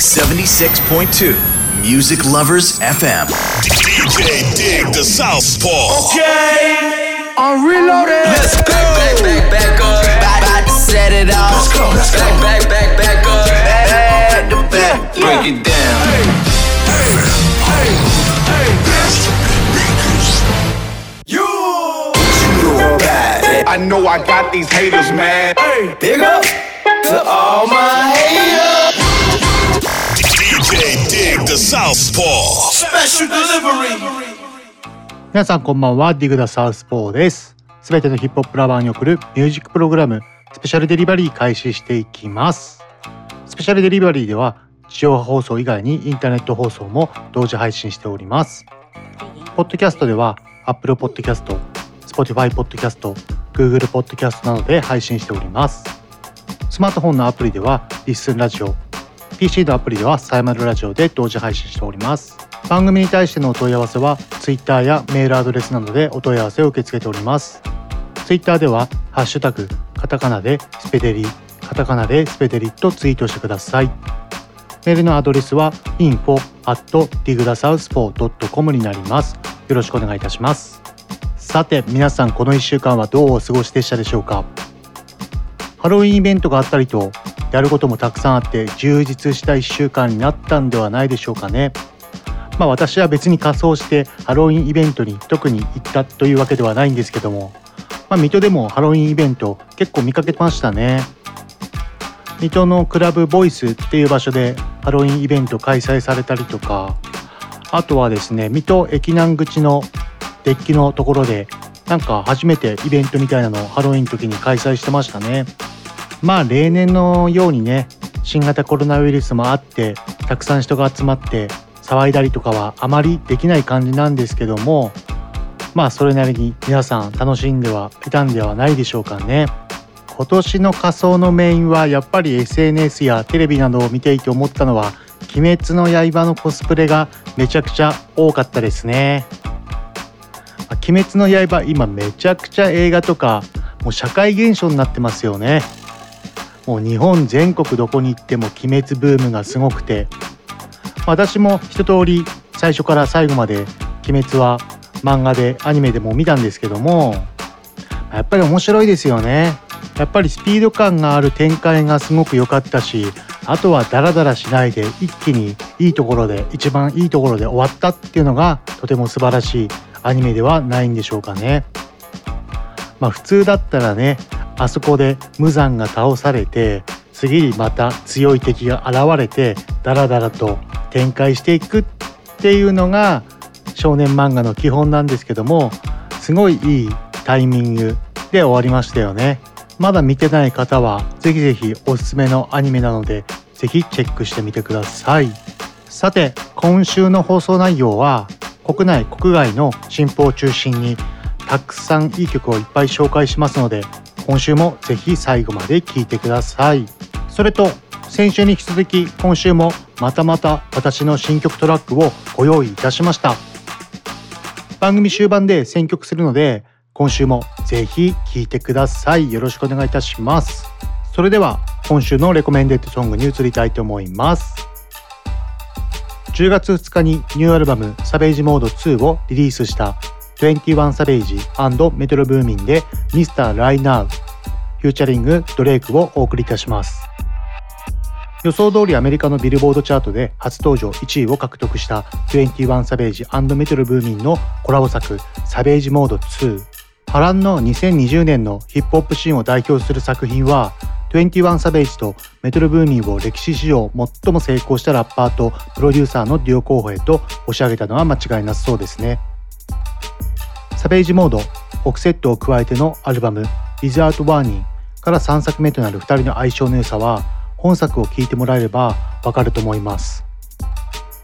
76.2 Music Lovers FM. DJ Dig the Southpaw. Okay, I'm reloaded. Let's go. Back, back, back, up. About, about to set it off. Let's go, let's go. Back, back, back, back up. Back to back. Break it down. I know I got these haters mad. Big up to all my haters. The Southpaw. Special delivery. 皆さんこんばんは。ディグダサウスポーです。すべてのヒップホップラバーに送るミュージックプログラムスペシャルデリバリー開始していきます。スペシャルデリバリーでは地上波放送以外にインターネット放送も同時配信しております。ポッドキャストでは Apple Podcast、Spotify Podcast、Google Podcast などで配信しております。スマートフォンのアプリではリッスンラジオ PC のアプリではサイマルラジオで同時配信しております。番組に対してのお問い合わせは Twitter やメールアドレスなどでお問い合わせを受け付けております。Twitter ではハッシュタグカタカナでスペデリカタカナでスペデリとツイートしてください。メールのアドレスは info at digdasouthpaw.com になります。よろしくお願いいたします。さて皆さんこの1週間はどうお過ごしでしたでしょうか？ハロウィンイベントがあったりとやることもたくさんあって充実した1週間になったんではないでしょうかね。まあ私は別に仮装してハロウィンイベントに特に行ったというわけではないんですけども、まあ、水戸でもハロウィンイベント結構見かけましたね。水戸のクラブボイスっていう場所でハロウィンイベント開催されたりとか。あとはですね水戸駅南口のデッキのところでなんか初めてイベントみたいなのをハロウィンの時に開催してましたね。まあ例年のようにね新型コロナウイルスもあってたくさん人が集まって騒いだりとかはあまりできない感じなんですけどもまあそれなりに皆さん楽しんではいたんではないでしょうかね。今年の仮装のメインはやっぱり SNS やテレビなどを見ていて思ったのは「鬼滅の刃」のコスプレがめちゃくちゃ多かったですね。鬼滅の刃今めちゃくちゃ映画とかもう社会現象になってますよね。もう日本全国どこに行っても鬼滅ブームがすごくて私も一通り最初から最後まで鬼滅は漫画でアニメでも見たんですけどもやっぱり面白いですよね。やっぱりスピード感がある展開がすごく良かったしあとはダラダラしないで一気にいいところで一番いいところで終わったっていうのがとても素晴らしいアニメではないんでしょうかね。まあ普通だったらねあそこで無惨が倒されて次にまた強い敵が現れてダラダラと展開していくっていうのが少年漫画の基本なんですけどもすごいいいタイミングで終わりましたよね。まだ見てない方はぜひぜひおすすめのアニメなのでぜひチェックしてみてください。さて今週の放送内容は国内国外の新報を中心にたくさんいい曲をいっぱい紹介しますので今週もぜひ最後まで聴いてください。それと先週に引き続き今週もまたまた私の新曲トラックをご用意いたしました。番組終盤で選曲するので今週もぜひ聴いてください。よろしくお願いいたします。それでは今週のレコメンデッドソングに移りたいと思います。10月2日にニューアルバムサベージモード2をリリースした21サベージメトロブーミンで Mr. Right Now フューチャリングドレイクをお送りいたします予想通りアメリカのビルボードチャートで初登場1位を獲得した21サベージメトロブーミンのコラボ作サベージモード2波乱の2020年のヒップホップシーンを代表する作品は21サベージとメトロブーミンを歴史史上最も成功したラッパーとプロデューサーのデュオ候補へと押し上げたのは間違いなさそうですねサベージモードオクセットを加えてのアルバム「リザート・ワーニン」から3作目となる2人の相性の良さは本作を聴いてもらえればわかると思います。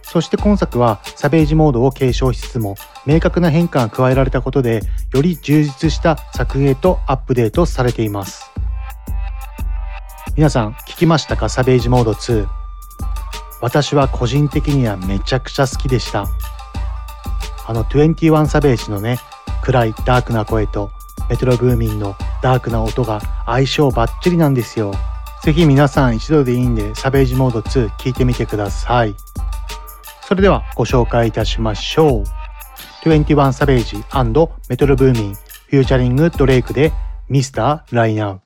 そして今作はサベージモードを継承しつつも明確な変化が加えられたことでより充実した作品へとアップデートされています。皆さん聞きましたか？サベージモード2私は個人的にはめちゃくちゃ好きでした。あの21サベージのね暗いダークな声とメトロブーミンのダークな音が相性バッチリなんですよぜひ皆さん一度でいいんでサベージモード2聞いてみてください。それではご紹介いたしましょう。21サベージメトロブーミンフューチャリングドレイクでミスターライナウ。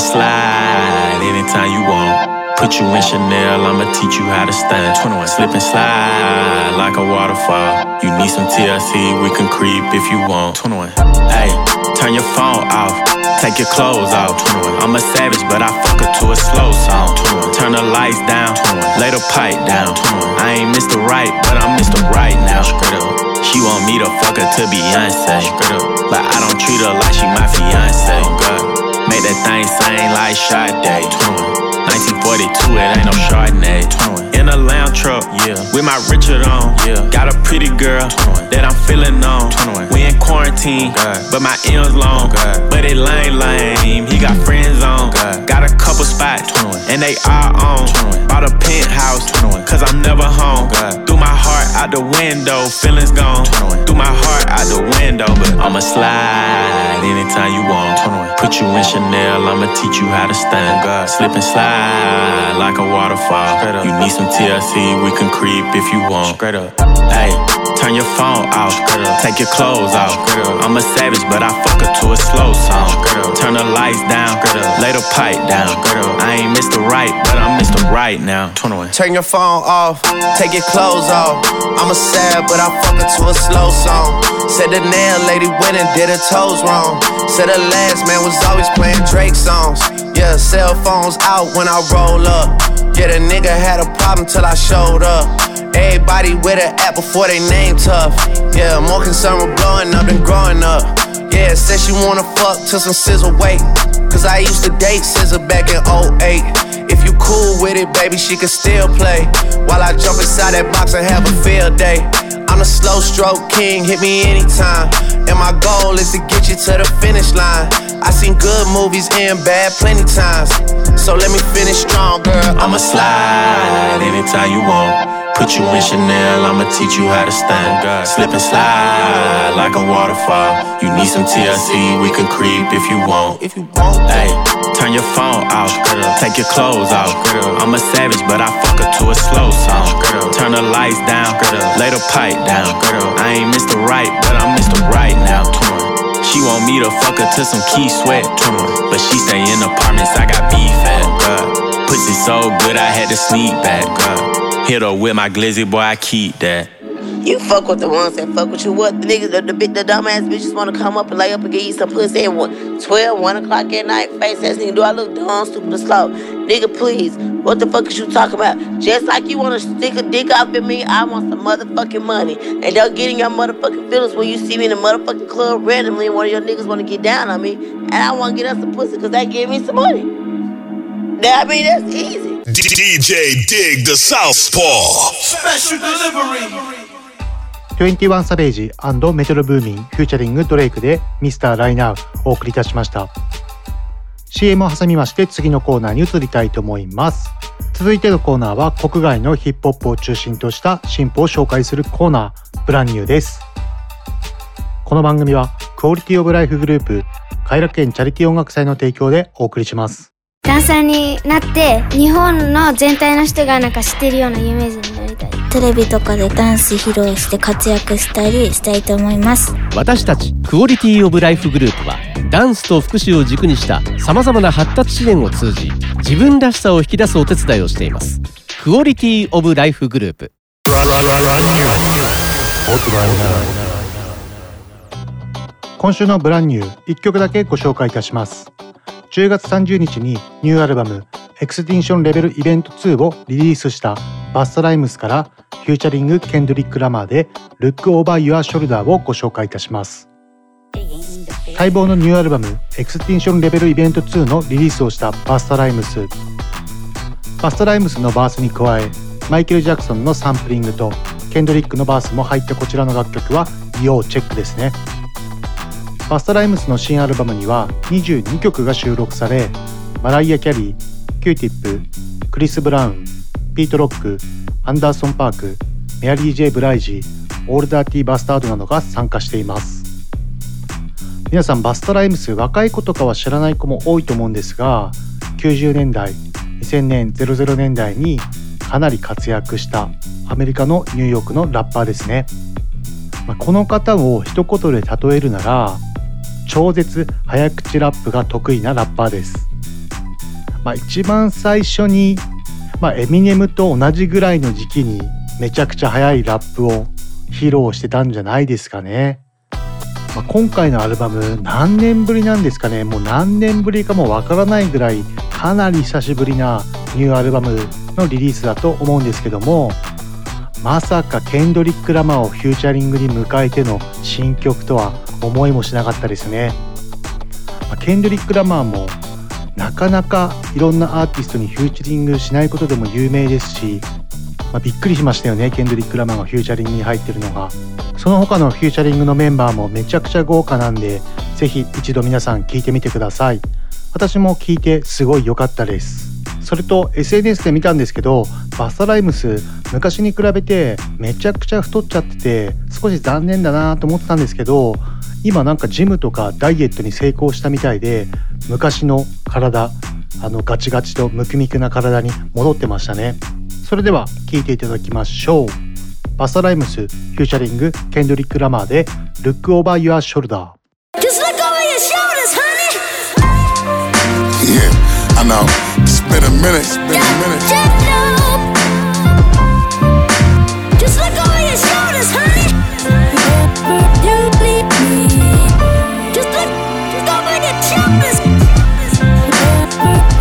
Slide anytime you want. Put you in Chanel, I'ma teach you how to stand. 21. Slip and slide like a waterfall. You need some TLC, we can creep if you want. 21. Hey, turn your phone off, take your clothes off. 21. I'm a savage, but I fuck her to a slow song. 21. Turn the lights down, 21. lay the pipe down. 21. I ain't Mr. Right, but I'm Mr. Right now. Up. She want me to fuck her to Beyonce. Straight up. But I don't treat her like she my fiance. Make that thing sing like Sade. 1942, it ain't no Chardonnay. 21. In a lounge truck, yeah. With my Richard on, yeah. Got a pretty girl 21. that I'm feeling on. 21. We in quarantine, God. but my M's long. God. But it lame, lame. He got friends on. God. Got a couple spots, 21. and they all on. 21. Bought a penthouse, 21. cause I'm never home. Threw my heart out the window, feelings gone. 21. Threw my heart out the window, but I'ma slide anytime you want. 21. Put you in Chanel, I'ma teach you how to stand. God. Slip and slide like a waterfall. You need some TLC, we can creep if you want. Straight up. Hey, turn your phone off. Take your clothes off. I'm a savage, but I fuck her to a slow song. Turn the lights down. Lay the pipe down. I ain't Mr. Right, but I'm Mr. Right now. 21. Turn your phone off, take your clothes off. I'm a sad, but I fuck her to a slow song. Said the nail lady went and did her toes wrong. Said the last man was always playing Drake songs. Yeah, cell phones out when I roll up. Yeah, the nigga had a problem till I showed up. Everybody with an app before they name tough. Yeah, more concerned with blowing up than growing up. Yeah, said she wanna fuck till some scissor wait. Cause I used to date scissor back in 08. If you cool with it, baby, she can still play. While I jump inside that box and have a field day. I'm a slow stroke king, hit me anytime. And my goal is to get you to the finish line. I seen good movies and bad plenty times. So let me finish strong, girl. I'ma slide anytime you want. Put you in Chanel, I'ma teach you how to stand. Slip and slide like a waterfall. You need some TLC, we can creep if you want. If you want, Hey, turn your phone off, take your clothes off. girl. I'm a savage, but I fuck her to a slow song. Turn the lights down, lay the pipe down. I ain't Mr. Right, but I'm Mr. Right now. She want me to fuck her to some key sweat, but she stay in apartments. I got beef at. Pussy so good, I had to sneak back. Hit her with my glizzy, boy, I keep that. You fuck with the ones that fuck with you. What the niggas, the, the, big- the dumbass bitches wanna come up and lay up and give you some pussy at one, 12, 1 o'clock at night. Face ass nigga, do I look dumb, stupid, or slow? Nigga, please, what the fuck is you talking about? Just like you wanna stick a dick up in me, I want some motherfucking money. And don't get in your motherfucking feelings when you see me in the motherfucking club randomly and one of your niggas wanna get down on me. And I wanna get us some pussy because they give me some money. Now, I mean, that's easy. DJ Dig the Southpaw. Special delivery. 21 Savage Metro Boomin featuring Drake で Mr. Right Now お送りいたしました。CM を挟みまして次のコーナーに移りたいと思います。続いてのコーナーは国外のヒップホップを中心とした新譜を紹介するコーナー Brand New です。この番組はクオリティオブライフグループ偕楽園チャリティー音楽祭の提供でお送りします。ダンサーになって日本の全体の人がなんか知ってるようなイメージにテレビとかでダンス披露して活躍したりしたいと思います。私たちクオリティオブライフグループはダンスと福祉を軸にしたさまざまな発達支援を通じ自分らしさを引き出すお手伝いをしています。クオリティオブライフグループ。今週の Brand New 1曲だけご紹介いたします10月30日にニューアルバム Extinction Level Event 2をリリースした Busta Rhymes から featuring ケンドリック・ラマーで Look Over Your Shoulder をご紹介いたします。待望のニューアルバム Extinction Level Event 2のリリースをした Busta Rhymes。Busta Rhymes のバースに加えマイケル・ジャクソンのサンプリングとケンドリックのバースも入ったこちらの楽曲は要チェックですね。 Busta Rhymes の新アルバムには22曲が収録されマライア・キャリー、キューティップ、クリス・ブラウン、ピート・ロック、アンダーソン・パーク、メアリー・ J・ブライジ、オール・ダーティー・バスタードなどが参加しています。皆さん Busta Rhymes 若い子とかは知らない子も多いと思うんですが90年代2000年00年代にかなり活躍したアメリカのニューヨークのラッパーですね、ま、この方を一言で例えるなら超絶早口ラップが得意なラッパーです、まあ、一番最初に、まあ、エミネムと同じぐらいの時期にめちゃくちゃ速いラップを披露してたんじゃないですかね、まあ、今回のアルバム何年ぶりなんですかね。もう何年ぶりかもわからないぐらいかなり久しぶりなニューアルバムのリリースだと思うんですけどもまさかケンドリック・ラマーを featuring に迎えての新曲とは思いもしなかったですね、まあ、ケンドリック・ラマーもなかなかいろんなアーティストに featuring しないことでも有名ですし、まあ、びっくりしましたよねケンドリック・ラマーが featuring に入ってるのが。その他の featuring のメンバーもめちゃくちゃ豪華なんでぜひ一度皆さん聞いてみてください。私も聞いてすごい良かったです。それと SNS で見たんですけど Busta Rhymes 昔に比べてめちゃくちゃ太っちゃってて少し残念だなと思ってたんですけど今なんかジムとかダイエットに成功したみたいで昔の体あのガチガチとムキムキな体に戻ってましたね。それでは聴いていただきましょう。 Busta Rhymes featuring ケンドリック・ラマーで Look Over Your Shoulder I know. It's been a minute. It's been a minute. Just look over your shoulders, honey. You leave me. Just look, just over your shoulders.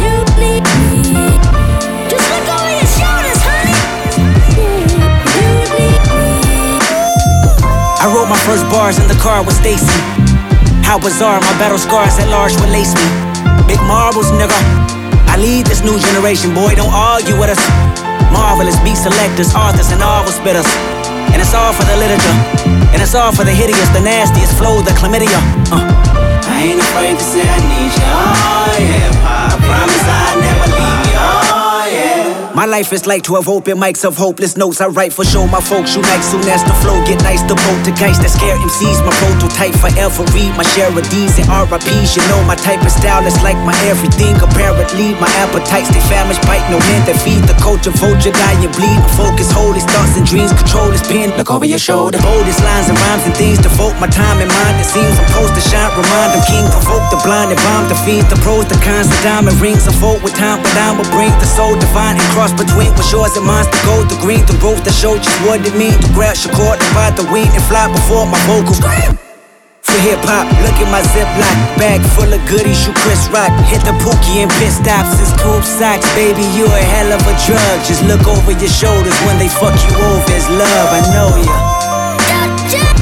You leave me. Just look over your shoulders, honey. You leave me. I wrote my first bars in the car with Stacy. How bizarre, my battle scars at large will lace me. Big marbles, nigga. Lead this new generation, boy, don't argue with us. Marvelous beat selectors, authors, and novel spitters. And it's all for the literature. And it's all for the hideous, the nastiest flow, the chlamydia. Uh. I ain't afraid to say I need you. Oh, yeah. I promise I never leave. My life is like 12 open mics of hopeless notes. I write for show my folks you like soon as the flow get nice. The poltergeist that scare MCs. My prototype forever read my share of D's and RIPs. You know my type of style is like my everything. Apparently, my appetites they famished, bite no hand that feed the culture. Vulture die and bleed. Focus, hold thoughts and dreams. Control his pen. Look over your shoulder. Boldest lines and rhymes and things. Devote my time and mind. It seems I'm supposed to shine. Remind them king. Provoke the blind and bomb the fiends. The pros, the cons, the diamond rings. I vote with time, but I will bring the soul divine and cross between what's yours and mine. The gold, the green, the rose that showed just what it mean to grab your cord, divide the weed and fly before my vocals. Scream! For hip hop, look at my ziploc bag full of goodies. You Chris Rock, hit the pookie and pit stops. It's tube socks, baby. You a hell of a drug. Just look over your shoulders when they fuck you over. It's love, I know ya.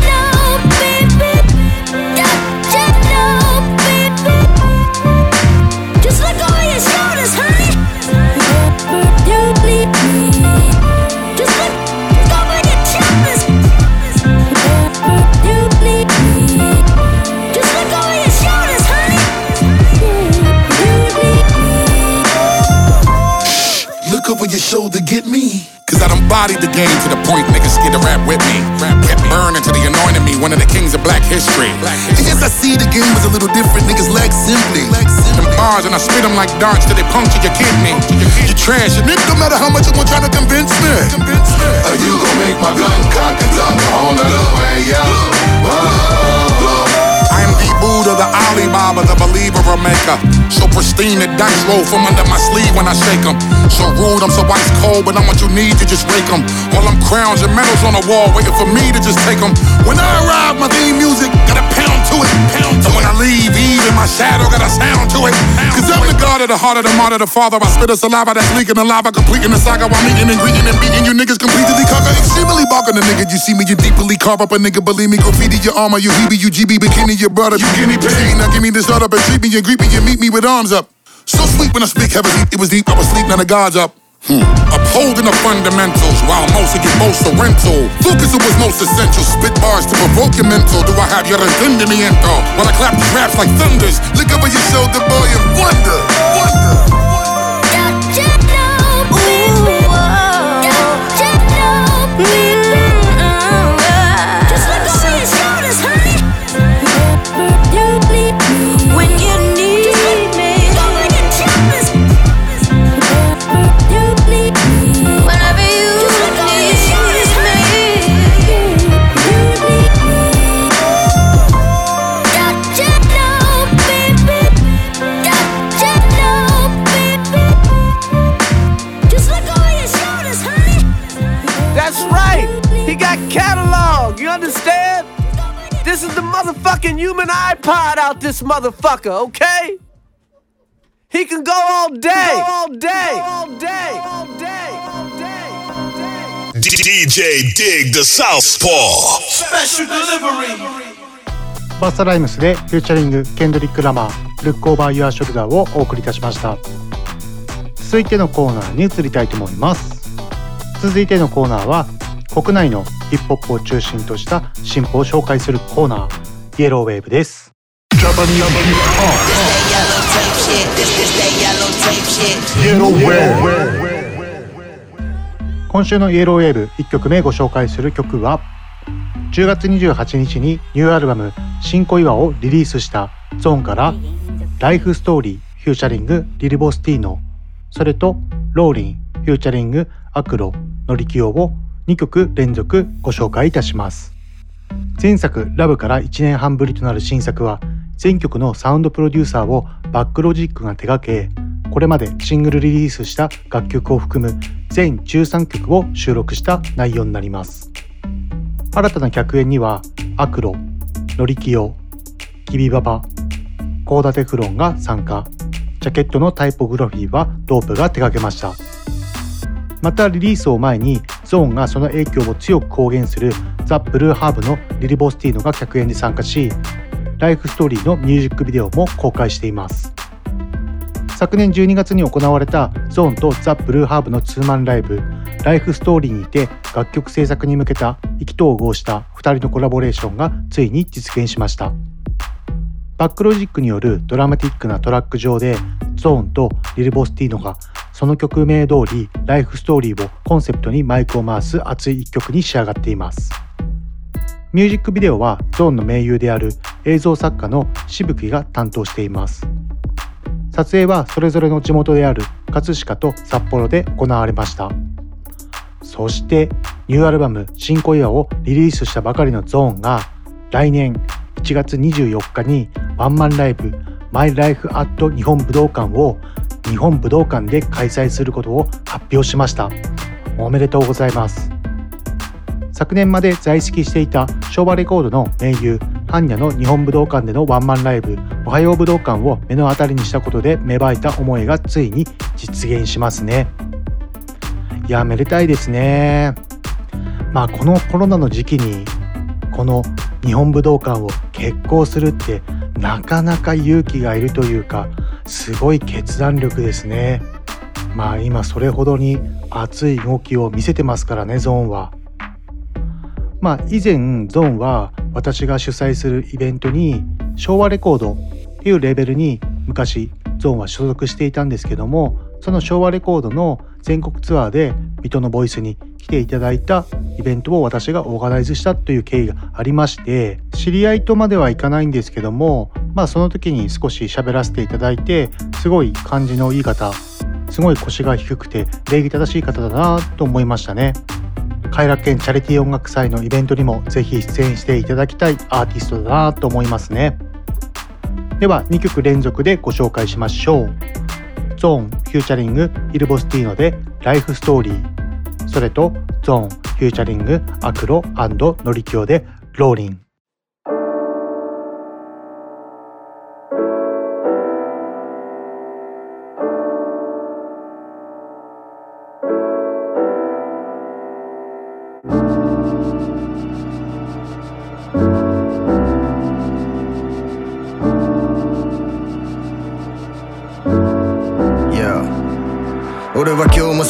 Cause bodied the game to the point niggas scared to rap with me. Kept burning till they anointing me one of the kings of black history. And yes, I see the game was a little different, niggas lack simply. Them bars and I spit them like darts till they puncture your kidney. You trash, and it no matter how much you want trying to convince me. Are you gonna make my gun cock and talk all the way up? Whoa. I'm the Buddha, the Alibaba, the believer or maker. So pristine, the dice roll from under my sleeve when I shake them. So rude, I'm so ice cold, but I'm what you need to just rake them. All them crowns and medals on the wall, waiting for me to just take them. When I arrive, my theme music got a pound to it. Pound to and when it. I leave, even my shadow got a sound to it. Cause I'm the god of the heart of the martyr, the father. I spit a saliva that's leaking the lava, completing the saga while meeting and greeting and beating you niggas completely conquer. Extremely barking the nigga, you see me, you deeply carve up a nigga, believe me, graffiti your armor, you heebie, you GB, bikini, your brother, you guinea pig. Now give me this up and treat me and greet me and meet me with arms up. So sweet when I speak heavy, it was deep, I was sleep, now the God's up. Hmm. Upholding the fundamentals while most get most are rental. Focus was most essential. Spit bars to provoke your mental. Do I have your entendimiento? While I clap these raps like thunders. Look over your shoulder, boy, and wonder, wonder. Ooh, oh, understand? Motherfucking human iPod out this motherfucker, okay? He can go all day, all day, all day, all day, all day. DJ Dig the Southpaw. Special delivery. バスタライムスでフューチャリングケンドリック・ラマールックオーバー・ユア・ショルダーをお送りいたしました続いてのコーナーに移りたいと思います続いてのコーナーは国内のヒップホップを中心とした進歩を紹介するコーナーイエローウェーブです今週のイエローウェーブ1曲目ご紹介する曲は10月28日にニューアルバム「新小岩」をリリースしたゾーンから「ライフストーリー」フューチャリングリルボスティーノそれと「ローリン」フューチャリングアクロノリキオを2曲連続ご紹介いたします前作「ラブ」から1年半ぶりとなる新作は全曲のサウンドプロデューサーをバックロジックが手掛けこれまでシングルリリースした楽曲を含む全13曲を収録した内容になります。新たな客演にはアクロ、ノリキヨ、キビババ、コーダテフロンが参加ジャケットのタイポグラフィーはロープが手掛けました。またリリースを前にゾーンがその影響を強く公言するザ・ブルーハーブのリリボスティーノが客演に参加しライフストーリーのミュージックビデオも公開しています。昨年12月に行われたゾーンとザ・ブルーハーブのツーマンライブライフストーリーにて楽曲制作に向けた意気投合した2人のコラボレーションがついに実現しました。バックロジックによるドラマティックなトラック上でゾーンとリル・ボスティーノがその曲名通りライフストーリーをコンセプトにマイクを回す熱い一曲に仕上がっています。ミュージックビデオはゾーンの盟友である映像作家の渋木が担当しています。撮影はそれぞれの地元である葛飾と札幌で行われました。そしてニューアルバム「新小岩」をリリースしたばかりのゾーンが来年1月24日にワンマンライブ「マイ・ライフ・アット日本武道館」を日本武道館で開催することを発表しました。おめでとうございます。昨年まで在籍していた昭和レコードの盟友般若の日本武道館でのワンマンライブ「おはよう武道館」を目の当たりにしたことで芽生えた思いがついに実現しますね。いやめでたいですね。まあこのコロナの時期にこの日本武道館を決行するってなかなか勇気がいるというかすごい決断力ですね。まあ今それほどに熱い動きを見せてますからねゾーンは。まあ以前ゾーンは私が主催するイベントに昭和レコードっていうレーベルに昔ゾーンは所属していたんですけどもその昭和レコードの全国ツアーで水戸のボイスに来ていただいたイベントを私がオーガナイズしたという経緯がありまして知り合いとまではいかないんですけどもまあその時に少し喋らせていただいてすごい感じのいい方すごい腰が低くて礼儀正しい方だなと思いましたね。偕楽園チャリティー音楽祭のイベントにもぜひ出演していただきたいアーティストだなと思いますね。では2曲連続でご紹介しましょう。 ZORN featuring ILL-BOSSTINO で Life Story。それとゾーンフューチャリングアクロノリキオでローリン。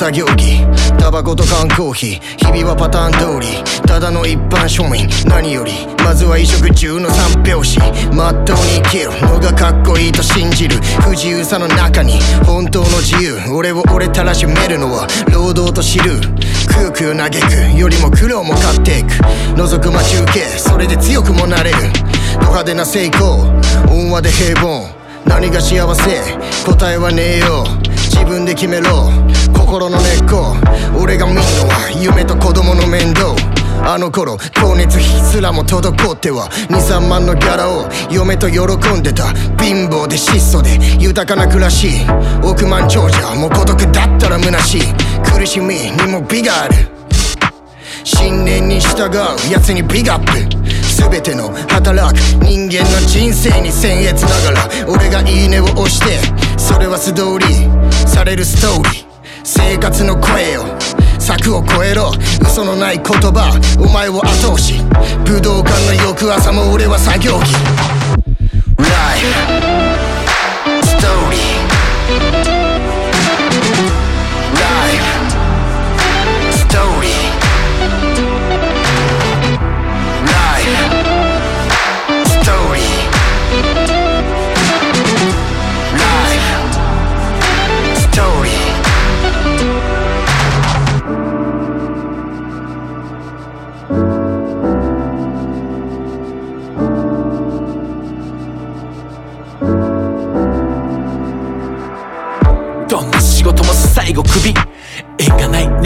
作業着タバコと缶コーヒー日々はパターン通りただの一般庶民何より。まずは衣食住の三拍子まっとうに生きるのがかっこいいと信じる不自由さの中に本当の自由俺を俺たらしめるのは労働と知る。空空嘆くよりも苦労も買っていく。覗く待ち受けそれで強くもなれる。ド派手な成功温和で平凡。何が幸せ答えはねえよ。自分で決めろ。心の根っこ。俺が見るのは夢と子供の面倒。あの頃光熱費すらも滞っては。23万のギャラを嫁と喜んでた。貧乏で質素で豊かな暮らし。億万長者も孤独だったら虚しい。苦しみにも美がある。信念に従う奴にビッグアップ全ての働く人間の人生に僭越ながら。俺がいいねを押してそれは素通りされるストーリー。生活の声を柵を越えろ。嘘のない言葉お前を後押し。武道館の翌朝も俺は作業着。Life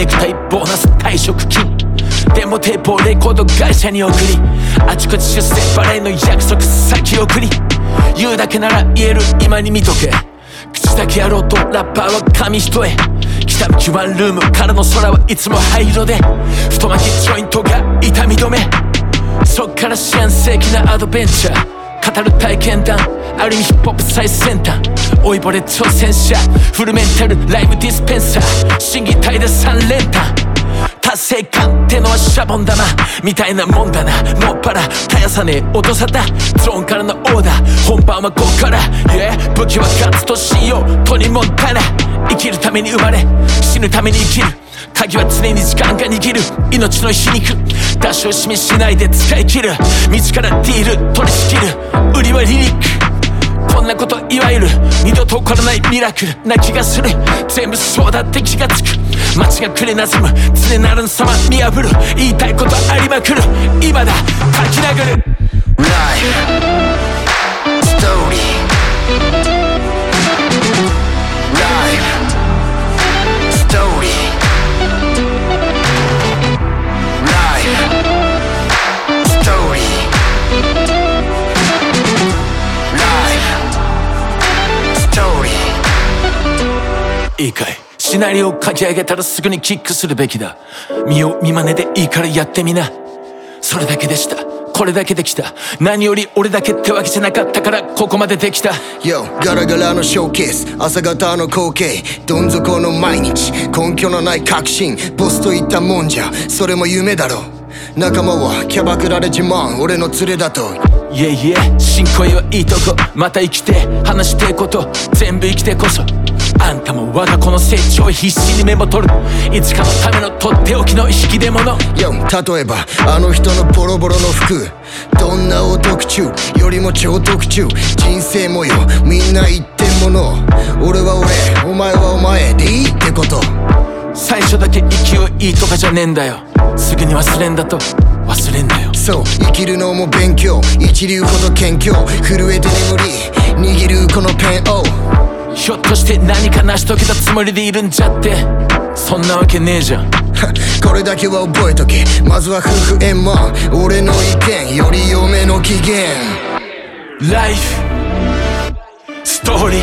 ネクタイボーナス退職金デモテープをレコード会社に送りあちこち出世バレーの約束先送り。言うだけなら言える今に見とけ。口だけやろうとラッパーは紙一重。北向きワンルームからの空はいつも灰色で。太巻きジョイントが痛み止め。そっから四半世紀なアドベンチャー。語る体験談。ある意味ヒップホップ最先端老いぼれ挑戦者フルメンタルライブディスペンサー審議体で3連単達成感ってのはシャボン玉みたいなもんだな。もっぱら絶やさねえ音沙汰ゾーンからのオーダー。本番はこっから。Yeah 武器はガッツと信用トニモンタナ生きるために生まれ。死ぬために生きる。鍵は常に時間が握る。命の皮肉出し惜しみしないで使い切る。自らディール。取り仕切る。売りはリリック。こんなこといわゆる。二度と起こらないミラクル。な気がする。全部そうだって気がつく。街がくれなずむ。常なる様見破る。言いたいことありまくる。今だ。書き殴る。Life. Story. いいかい。シナリオを書き上げたらすぐにキックするべきだ。見よう見まねでいいからやってみな。それだけでした。これだけできた。何より俺だけってわけじゃなかったからここまでできた。Yo ガラガラのショーケース。朝方の光景。どん底の毎日。根拠のない確信。ボスといったもんじゃ。それも夢だろ。仲間はキャバクラで自慢。俺の連れだと。いえいえ新恋はいいとこ。また生きて話してえこと。全部生きてこそあんたも我が子の成長を必死にメモ取る。いつかのためのとっておきの引き出物 Yo 例えばあの人のボロボロの服。どんなお特注よりも超特注人生模様。みんな一点物。俺は俺。お前はお前でいいってこと。最初だけ勢いいいとかじゃねえんだよ。すぐに忘れんだと。忘れんなよ。そう生きるのも勉強。一流ほど謙虚。震えて眠り。握るこのペンをひょっとして何か成し遂げたつもりでいるんじゃって。そんなわけねえじゃん。これだけは覚えとけ。まずは夫婦円満。俺の意見より嫁の機嫌。ライフストーリー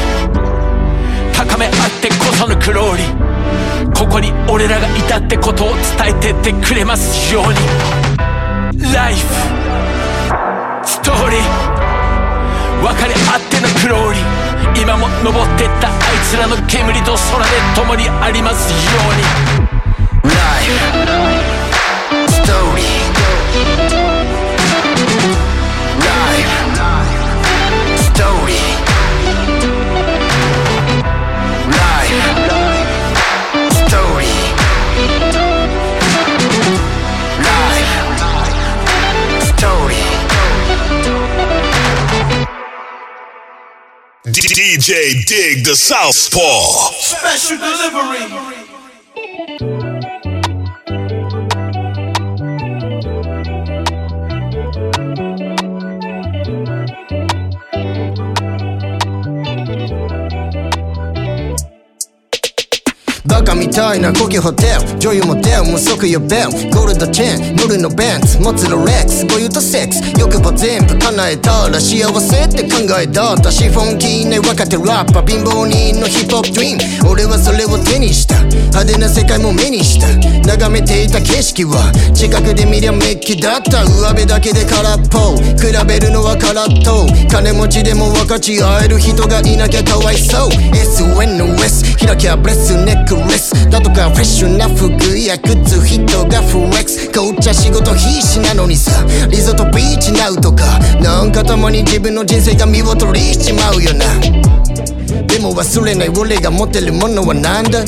高め合ってこそのクローリー。ここに俺らがいたってことを伝えてってくれますように。ライフストーリー別れあってのクローリー今も登ってったあいつらの煙と空で共にありますように。Life. Story. DJ Dig the Southpaw. Special delivery. みたいな高級ホテル。女優モデルも即呼べん。ゴールドチェーン乗るのベンツ。持つロレックスご言うとセックス。欲望全部叶えたら幸せって考えた。ったシフォン気ね若手ラッパー貧乏人のヒップホップドリーム。俺はそれを手にした。派手な世界も目にした。眺めていた景色は近くで見りゃメッキだった。上辺だけで空っぽ。比べるのは空っと金持ちでも分かち合える人がいなきゃかわいそう。SNOS 開きゃブレスネックシュな服や靴人がフレックス。紅茶仕事必死なのにさリゾートビーチナウとか。なんかたまに自分の人生が見劣りしちまうよな。でも忘れない俺が持ってるものはなんだ？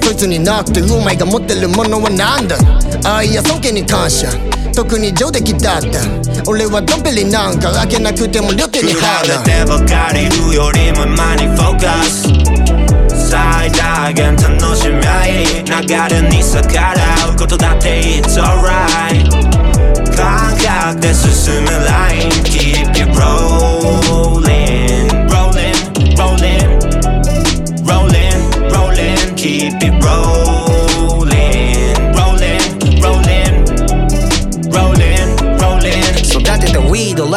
そいつになくてお前が持ってるものはなんだ？愛や尊敬に感謝。特に上出来だった。俺はドンペリなんか開けなくても両手に比べてばかりいるよりも今にフォーカス最大限楽しみゃいい流れに逆らうことだって It's alright. 感覚で進むライン Keep it rolling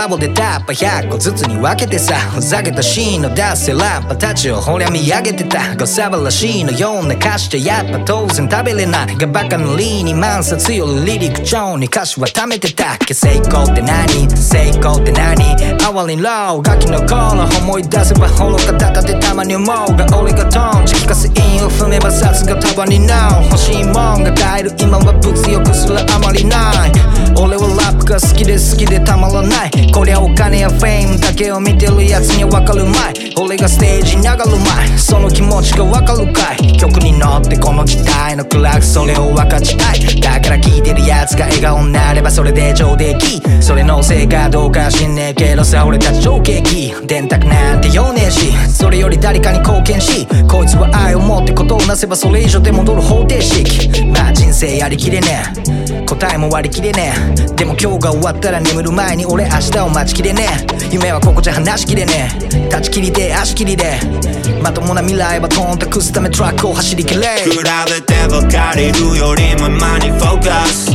ラボでタッパ100個ずつに分けてさふざけたシーンの出せラッパたちをほりゃ見上げてた。ゴサバらしいのような歌詞じゃやっぱ当然食べれない。がバカのリーに万冊よりリリック調に歌詞は貯めてた。け成功って何？成功って何？哀れにローガキの頃思い出せばほろかたたてたまに思うが俺がトーンじゃ聞かせ韻を踏めばさすが束にな欲しいもんが買える今は物欲すらあまりない。俺はラップが好きで好きでたまらない。こりゃお金やフェイム。だけを見てるやつにはわかるまい。俺がステージに上がる前その気持ちがわかるかい。曲に乗ってこの時代のクラックそれを分かちたい。だから聴いてるやつが笑顔になればそれで上出来。それのせいかどうか知んねえけどさ俺たち超景気電卓なんて用ねえし。それより誰かに貢献し。こいつは愛を持ってことをなせばそれ以上で戻る方程式。まあ人生やりきれねえ。答えも割り切れねえ。でも今日が終わったら眠る前に俺明日を待ちきれねえ。夢はここじゃ話しきれねえ。立ちきりで足切りで。まともな未来はトン託すためトラックを走りきれ。比べてばかりいるよりも今にフォーカス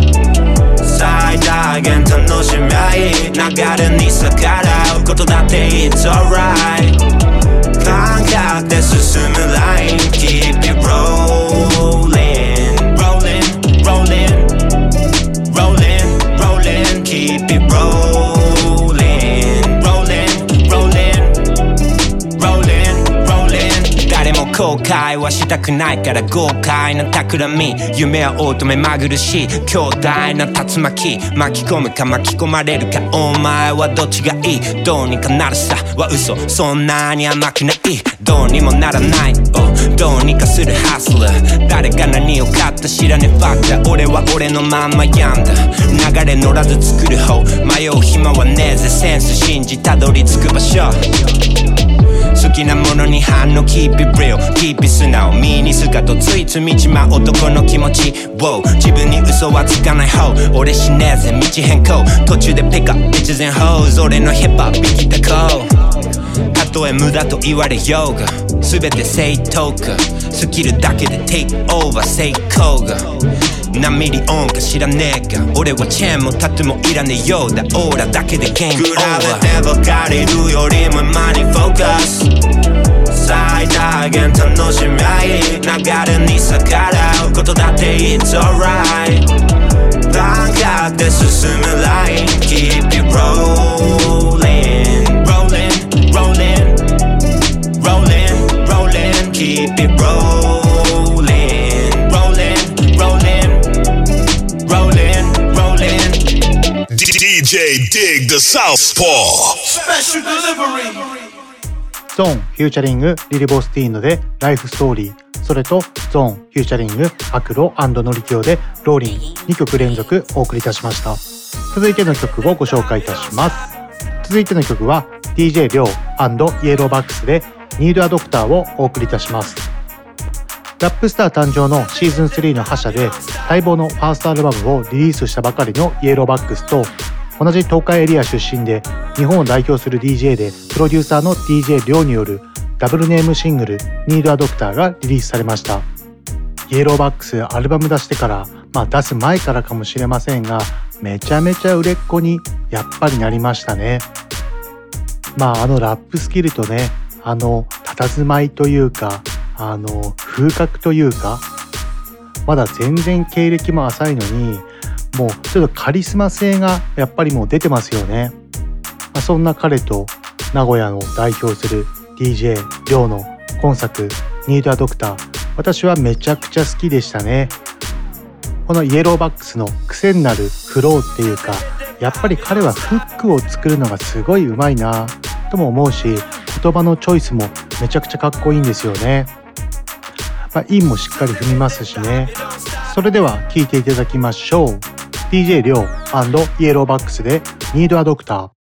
最大限楽しみゃいい流れに逆らうことだって It's alright 感覚で進むライン。Keep it rolling も後悔はしたくないから豪快な企み。夢を追うと目まぐるしい。強大な竜巻。巻き込むか巻き込まれるか。お前はどっちがいい？どうにかなるさは嘘。そんなに甘くない。どうにもならない、oh どうにかする。ハスラー誰が何を買った知らねえ。ファクター俺は俺のまんま病んだ。流れ乗らず作る方。迷う暇はねえぜ。センス信じたどり着く場所。好きなものに反応。Keep it real Keep it 素直身に姿ついつみちまう男の気持ち。Wow 自分に嘘はつかない。方俺しねえぜ道変更。途中でピカ一然ホーズ俺のヒップホップ生きたこう。たとえ無駄と言われようが全て正当かスキルだけで Take over 成功が何ミリオンか知らねえが俺はチェーンもタトゥーもいらねえようだ。オーラだけでゲームオーバー比べてばかりいるよりも今にフォーカス。最大限楽しみゃいい流れに逆らうことだって It's alright 感覚で進むライン。Keep it rolling Rolling, Dig the Southpaw. Special delivery. ゾーン featuring イルボスティーノで Life Story それとゾーン featuring アクロノリキヨで Rollin' 2曲連続お送りいたしました。続いての曲をご紹介いたします。続いての曲は DJ リョウイエローバックスで Need a Doctor をお送りいたします。ラップスター誕生のシーズン3の覇者で待望のファーストアルバムをリリースしたばかりのイエローバックスと同じ東海エリア出身で日本を代表する DJ でプロデューサーの DJ リョウによるダブルネームシングル「ニードアドクターがリリースされました。イエローバックスアルバム出してからまあ出す前からかもしれませんがめちゃめちゃ売れっ子にやっぱりなりましたね。まああのラップスキルとねあの佇まいというかあの風格というかまだ全然経歴も浅いのにもうちょっとカリスマ性がやっぱりもう出てますよね、まあ、そんな彼と名古屋を代表する DJ リョウの今作「ニードアドクター」私はめちゃくちゃ好きでしたね。このイエローバックスの癖になるフローっていうかやっぱり彼はフックを作るのがすごい上手いなとも思うし言葉のチョイスもめちゃくちゃかっこいいんですよね。まあ、インもしっかり踏みますしね。それでは聴いていただきましょう。DJ リョウイエローバックスで Need a Doctor。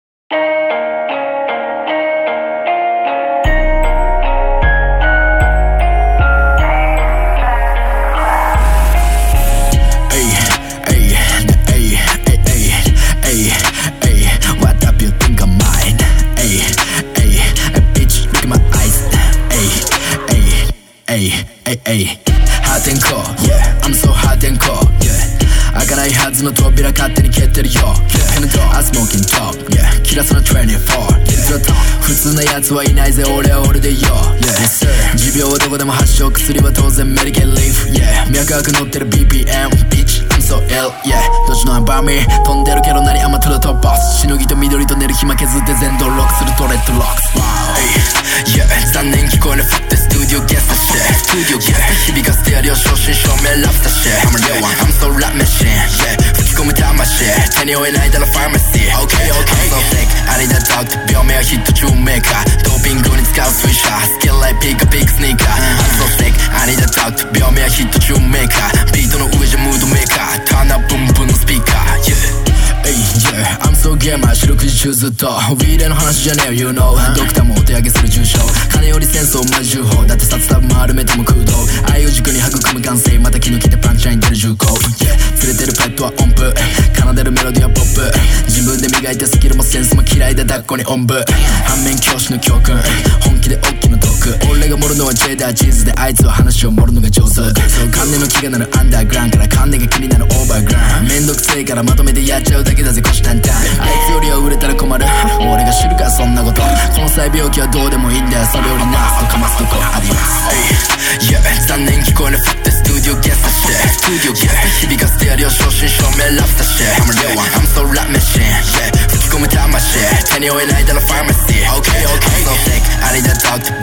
普通な奴はいないぜ。俺は俺でよ持病はどこでも発症薬は当然メディケリーフ Yeah. 脈拍乗ってる BPM Bitch I'm so ill, yeah. どっちのアンバーミー飛んでるけど何アマトラトップボスしのぎと緑と寝る暇削って全ドロックするトレッドロックス。Wow, yeah. 残念聞こえる the studio you get the shit? Do you get? TV가 show me love, 랍스타 shit. I'm a real one. I'm so rap machine Yeah. 붙이고 밑에 my shit. 제니오의 나이 달러 pharmacy? Okay okay. I'm so sick 아니다 doctor 뼈매어 히트 주메가 도핑군인 스카우트 스위샤 스킬 like 피가 빅 스니까 I'm so sick 아니다 doctor 뼈매어 히트 주메가 비도는 우회전 무도 메가 다 나쁜 분노 스피커 Yeah. Yeah, I'm so gamer 四六時中ずっとウィーレの話じゃねえよ You know. ドクターもお手上げする重症金より戦争マジ重宝だって札束丸めても空洞ああいう軸に育む感性また気抜きでパンチャイン出る重厚 Yeah 連れてるペットは音符奏でるメロディはポップ自分で磨いたスキルもセンスも嫌いで抱っこにおんぶ反面教師の教訓本気で大きなトーク俺が盛るのはジェダーチーズであいつは話を盛るのが上手観念の気がなるアンダーグラウンドから観念が気になるオーバーグラウンドめんどくせえからまとめてやっちゃうだけだぜ虎視眈々あいつよりは売れたら困る。俺が知るかそんなこと。この際病気はどうでもいいんだよ。それよりナースとかますとこ。あります。Yeah 残念聞こえる Fuck the studio guess the shit Studio guess 響かせて。やるよ正真正銘ラフター shit I'm a real one I'm so rap machine Yeah 吹き込む魂手に負えないだろ pharmacy Okay okay I'm so sick ありだ doctor 病名はヒット中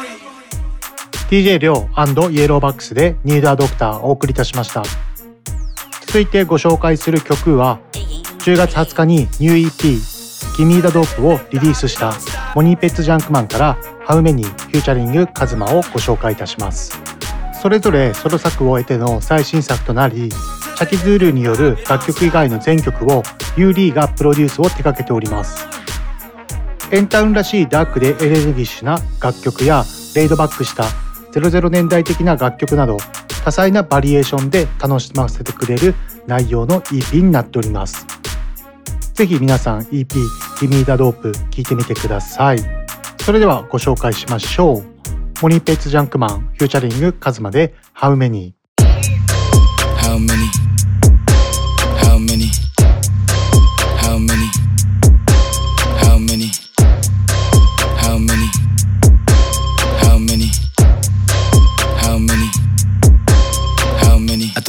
DJ リョウイエローバックスで Need a Doctor お送りいたしました。続いてご紹介する曲は10月20日にニュー EP Gimme Da Dope をリリースしたモニーペッツジャンクマンから How Many featuring カズマをご紹介いたします。それぞれソロ作を経ての最新作となりチャキズールによる楽曲以外の全曲をユーリーがプロデュースを手掛けております。エンタウンらしいダークでエネルギッシュな楽曲や laid back した00年代的な楽曲など多彩なバリエーションで楽しませてくれる内容の EP になっております。ぜひ皆さん EP「 Gimme Da Dope 聴いてみてください。それではご紹介しましょう。モニーペイツジャンクマン featuring カズマで How many? How many?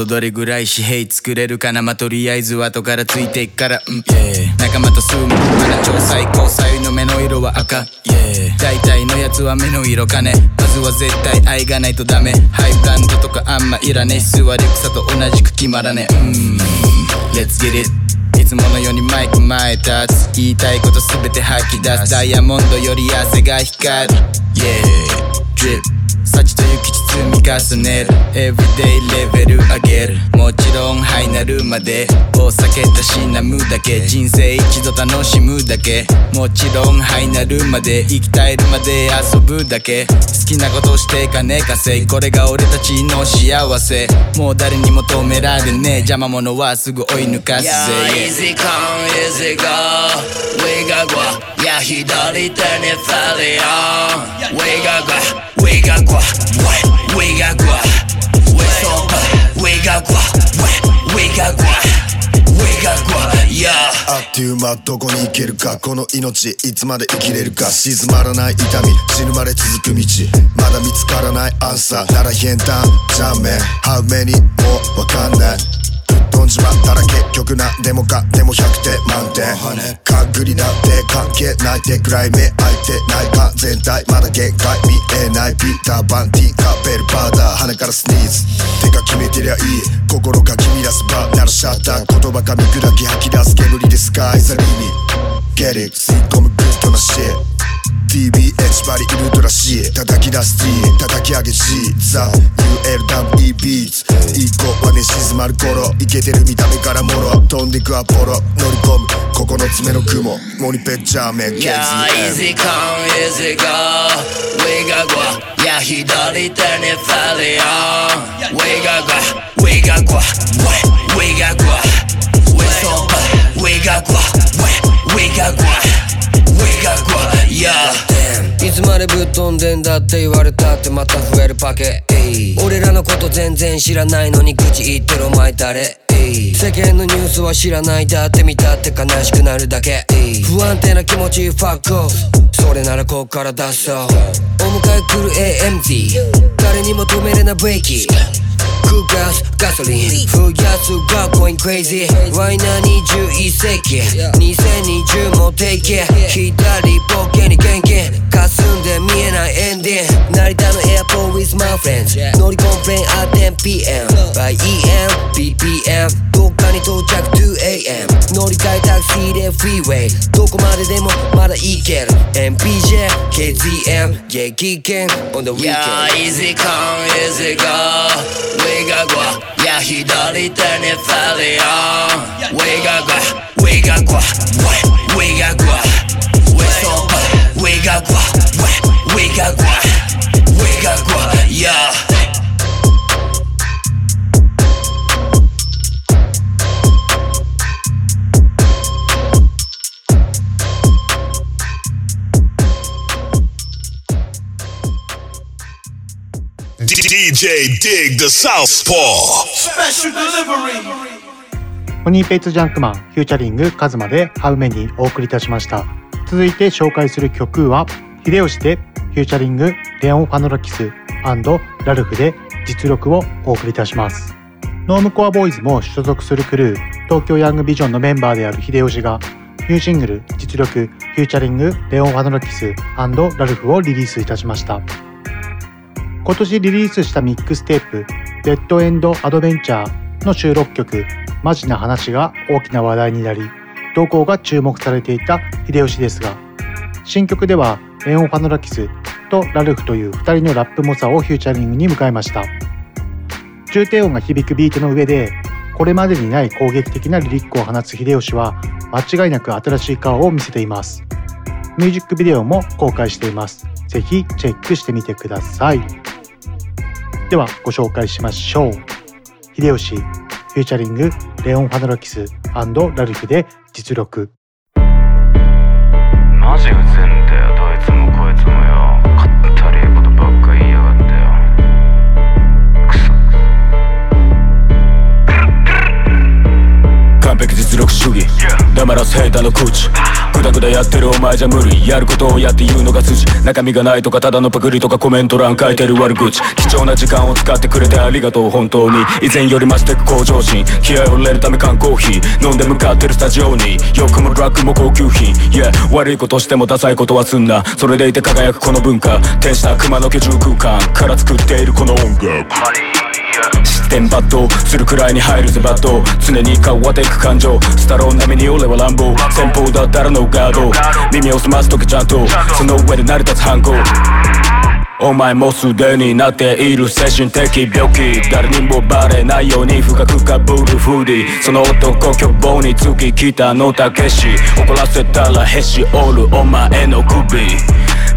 とどれぐらい紙幣作れるかな？まあとりあえず後からついていっから。うん、yeah、仲間と住む7超最高左右の目の色は赤、yeah、大体のやつは目の色かね。まずは絶対愛がないとダメ。ハイブランドとかあんまいらね。え座り草と同じく決まらね。えうん。Let's get it いつものようにマイク前立つ。言いたいことすべて吐き出す。ダイヤモンドより汗が光る。Yeah Drip 積み重ねる。Everyday レベル上げる。もちろんハイなるまで。お酒たしなむだけ。人生一度楽しむだけ。もちろんハイなるまで。生き絶えるまで。遊ぶだけ。好きなことして金稼い。これが俺たちの幸せ。もう誰にも止められねえ。邪魔者はすぐ追い抜かすぜ Yeah, easy come, easy go. We got go. Yeah, 左手にフェリオン We got go. We got go. We got go. We so good. We got gua We, got go. We got go. Yeah. あっという間どこに行けるか？この命いつまで生きれるか？静まらない痛み死ぬまで続く道まだ見つからないアンサーなら変態ジャンメン How many もうわかんない飛んじまったら結局なでもかでも100点満点かっぐりなんて関係ないってくらい目開いてないか全体まだ限界見えないピーターバンティーカーペルパーダー鼻からスニーズ手が決めてりゃいい心が君らすバーならシャッター言葉か見砕き吐き出す煙でスカイザリミ Get it 吸い込むグッドな shit TBH バリウルトラ C 叩き出す T 叩き上げ G ザ UL ダム E ビーツ。一個はね静まる頃イケてる見た目からもろ飛んでくアポロ乗り込む。9つ目の雲。モニペッチャーメンケーズ Yeah, easy come, easy go. We got go. Yeah, 左手にフェリオン。We got go. つまでぶっ飛んでんだって言われたってまた増えるパケ。俺らのこと全然知らないのに愚痴言ってるお前誰？世間のニュースは知らないだって見たって悲しくなるだけ。不安定な気持ちファックオフそれならこっから出そうお迎え来る AMT 誰にも止めれないブレーキ。クガスガソリン。増やすが going crazy ワイナー21世紀。2020も定期左ポケに現金。霞んで見えないエンディング成田のエアポー with my friends 乗り込んプレイン at 10pm by EM BPM どっかに到着 2am 乗り換えタクシーでフリーウェイどこまででもまだ行ける MPJ KZM 激剣 on the weekend Yeah, easy come, easy go. We got go. Yeah, 左手にフェリオン We got go. We got go. We got go. We got go. Yeah. DJ Dig the Southpaw. Special delivery. モニーペッツジャンクマン featuring カズマで How Many お送りいたしました続いて紹介する曲は秀吉で featuring レオン・ファノラキスラルフで実力をお送りいたします。ノームコアボーイズも所属するクルー東京ヤングビジョンのメンバーである秀吉がニューシングル実力 featuring レオン・ファノラキスラルフをリリースいたしました。今年リリースしたミックステープ「デッドエンド・アドベンチャー」の収録曲「マジな話」が大きな話題になり動向が注目されていた秀吉ですが新曲ではレオン・ファノラキスとラルフという2人のラップ猛者を featuring に迎えました。重低音が響くビートの上でこれまでにない攻撃的なリリックを放つ秀吉は間違いなく新しい顔を見せています。ミュージックビデオも公開しています。ぜひチェックしてみてください。ではご紹介しましょう。秀吉フューチャリングレオン・ファノラキスラルフで実力マジうぜんだよ。どいつもこいつもよ。かったりいことばっか言いやがってよ。クソ完璧実力主義。黙らすヘイターの口グダグダやってるお前じゃ無理やることをやって言うのが筋中身がないとかただのパクリとかコメント欄書いてる悪口。貴重な時間を使ってくれてありがとう本当に。以前より増してく向上心。気合を入れるため缶コーヒー。飲んで向かってるスタジオに。欲もドラッグも高級品。Yeah 悪いことしてもダサいことはすんな。それでいて輝くこの文化。天使な熊の居住空間。から作っているこの音楽。失点抜刀するくらいに入るぜバット。常に変わっていく感情。スタロー並みに俺は乱暴。先方だったらのガード。耳を澄ますとちゃんと。その上で成り立つ反抗お前もすでになっている精神的病気。誰にもバレないように深くかぶるフーディーその男凶暴につき北のたけし怒らせたらへし折るお前の首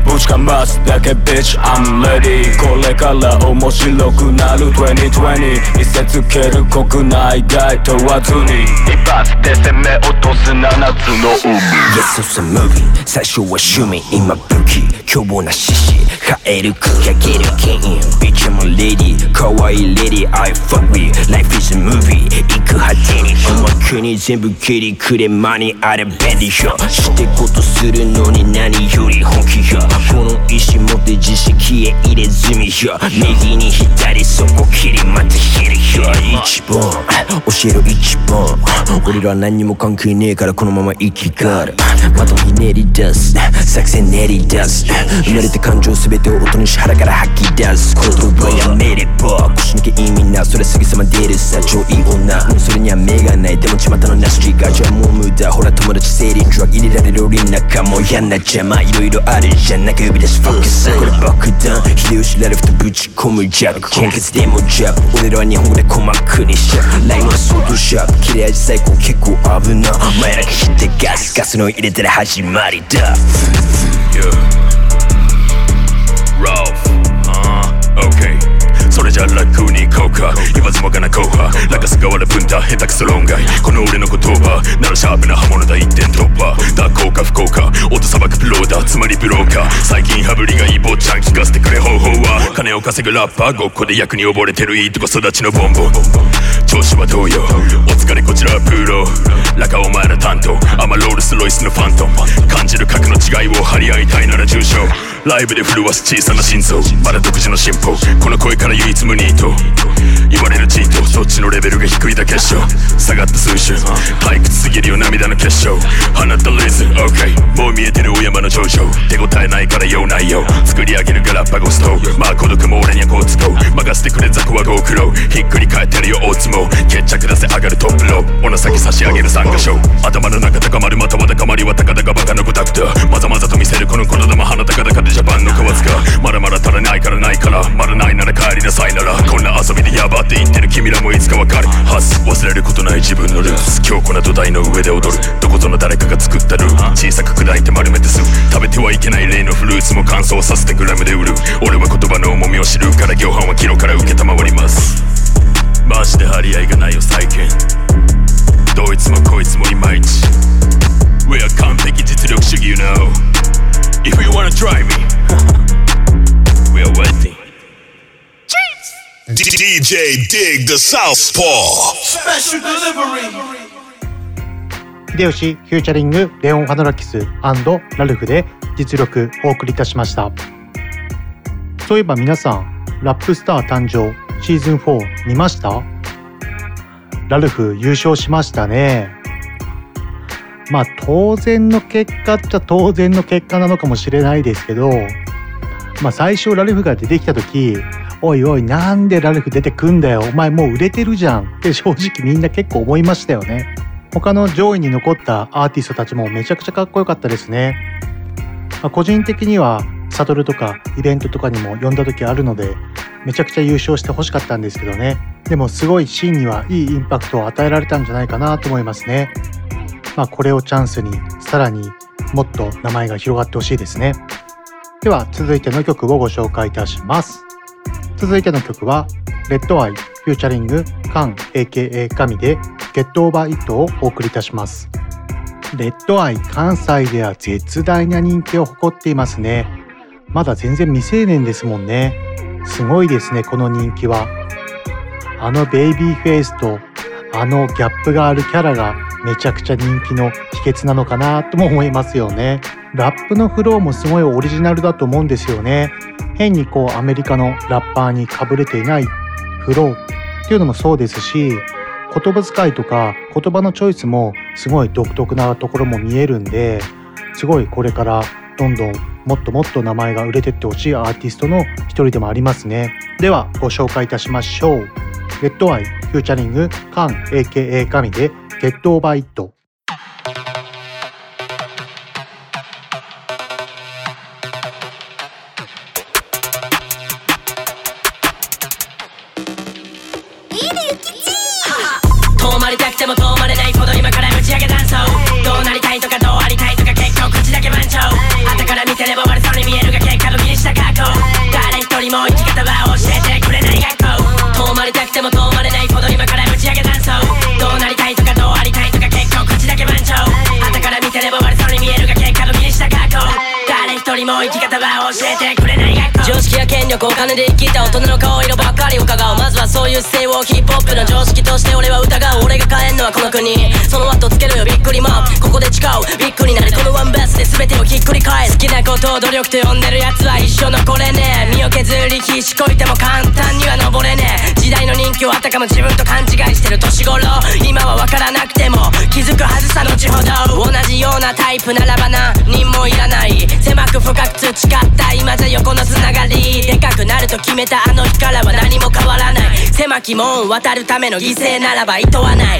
ぶちかますだけ Bitch I'm ready. これから面白くなる2020見せつける国内外問わずに。一発で攻め落とす7つの海。Yes, it's a movie. 最初は趣味。今武器。凶暴な獅子カエルくかける剣 Bitch I'm a lady. 可愛い lady. I fuck with. Life is a movie. 行く果てに。おまけに全部蹴りくれ間にあれ便利。よしてことするのに何より本気。よこの意志持って自識へ入れ墨よ右に左そこ切りまたひるよ一番教えろ一番俺らは何にも関係ねえからこのまま生きがるまとひねり出す作戦練り出す生まれた感情全てを音にし腹から吐き出す言葉やめれば腰抜け意味なそれすぐさま出るさ超いい女もうそれには目がない。でも巷のなしがじゃもう無駄。ほら友達生理ドラッグ入れられるリン仲も嫌な邪魔いろいろあるじゃん。中呼び出しフォークスこれ爆弾。秀吉ラルフとぶち込むジャブ献血でもジャブ俺らは日本語で鼓膜にしちゃう。ラインは相当シャープ。切れ味最高結構危な。お前らが知ってガスガスの入れたら始まりだ。Ralph ああ OK それじゃ楽に行こうか。言わずもがな後派ラガス側で分担下手くそ論外この俺の言葉ならシャープな刃物だ一点突破。だ効か不幸か。音さばくプローだつまりブローカー。最近羽振りがいい坊ちゃん聞かせてくれ方法は。金を稼ぐラッパー。ごっこで役に溺れてるいいとこ育ちのボンボン。調子はどうよ。お疲れこちらはプロ。ラカお前ら担当。アマロールスロイスのファントム。感じる核の違いを張り合いたいなら重症。ライブで震わす小さな心臓まだ独自の進歩。この声から唯一無二と言われるチート。のレベルが低いだけっしょ。下がった数週退屈すぎるよ涙の結晶。放ったレーズン OK もう見えてるお山の頂上手応えないから用ないよ。作り上げるガラパゴスト。まあ孤独も俺にはこうつこう。任せてくれ雑魚はご苦労。ひっくり返ってるよ大相撲。決着出せ上がるトップロー。お情け差し上げる参加賞。頭の中高まるまたは高まりは高々バカの子タクタまざまざと見せる。この子供鼻高々でジャパンの皮つかまだまだ足らないからないから。まだないなら帰りなさいなら。こんな遊びでやばって言ってる君らもいつかわかる。はず忘れることない自分のルーツ。強固な土台の上で踊る。どこぞの誰かが作ったルー小さく砕いて丸めてすぐ食べてはいけない例のフルーツも乾燥させてグラムで売る。俺は言葉の重みを知る。から行販はキロから受けたまわります。マジで張り合いがないよ最近。どいつもこいつもいまいち。We are 完璧実力主義 you know If you wanna try me We are waiting DJ Dig the Southpaw Special delivery. 秀吉フューチャリングレオン・ファノラキスラルフで実力お送りいたしました。そういえば皆さんラップスター誕生シーズン4見ました？ラルフ優勝しましたね。まあ当然の結果っちゃ当然の結果なのかもしれないですけどまあ最初ラルフが出てきた時おいおいなんでラルフ出てくんだよ。お前もう売れてるじゃん。って正直みんな結構思いましたよね。他の上位に残ったアーティストたちもめちゃくちゃかっこよかったですね、まあ、個人的にはサトルとかイベントとかにも呼んだ時あるのでめちゃくちゃ優勝してほしかったんですけどね。でもすごいシーンにはいいインパクトを与えられたんじゃないかなと思いますね。まあこれをチャンスにさらにもっと名前が広がってほしいですね。では続いての曲をご紹介いたします。続いての曲はレッドアイフューチャリングカン AKA 神でゲットオーバーイットをお送りいたします。レッドアイ関西では絶大な人気を誇っていますね。まだ全然未成年ですもんね。すごいですねこの人気は。あのベイビーフェイスとあのギャップがあるキャラがめちゃくちゃ人気の秘訣なのかなとも思いますよね。ラップのフローもすごいオリジナルだと思うんですよね。変にこうアメリカのラッパーにかぶれていないフロー。っていうのもそうですし言葉遣いとか言葉のチョイスもすごい独特なところも見えるんですごいこれからどんどんもっともっと名前が売れてってほしいアーティストの一人でもありますね。ではご紹介いたしましょう。レッドアイフューチャリングカン AKA 神でゲットオーバーイット権力お金で生きた大人の顔色ばっかり伺うまずはそういう姿勢をヒップホップの常識として俺は疑う俺が変えんのはこの国その後つけるよびっくりマンここで誓うビッグになるこのワンベースで全てをひっくり返す好きなことを努力と呼んでる奴は一生残れねえ身を削り必死こいても簡単には登れねえ時代の人気をあたかも自分と勘違いしてる年頃今は分からなくても気づくはずさ後ほどじようなタイプならば何人もいらない狭く深く培った今じゃ横のつながりでかくなると決めたあの日からは何も変わらない。狭き門を渡るための犠牲ならば意図はない。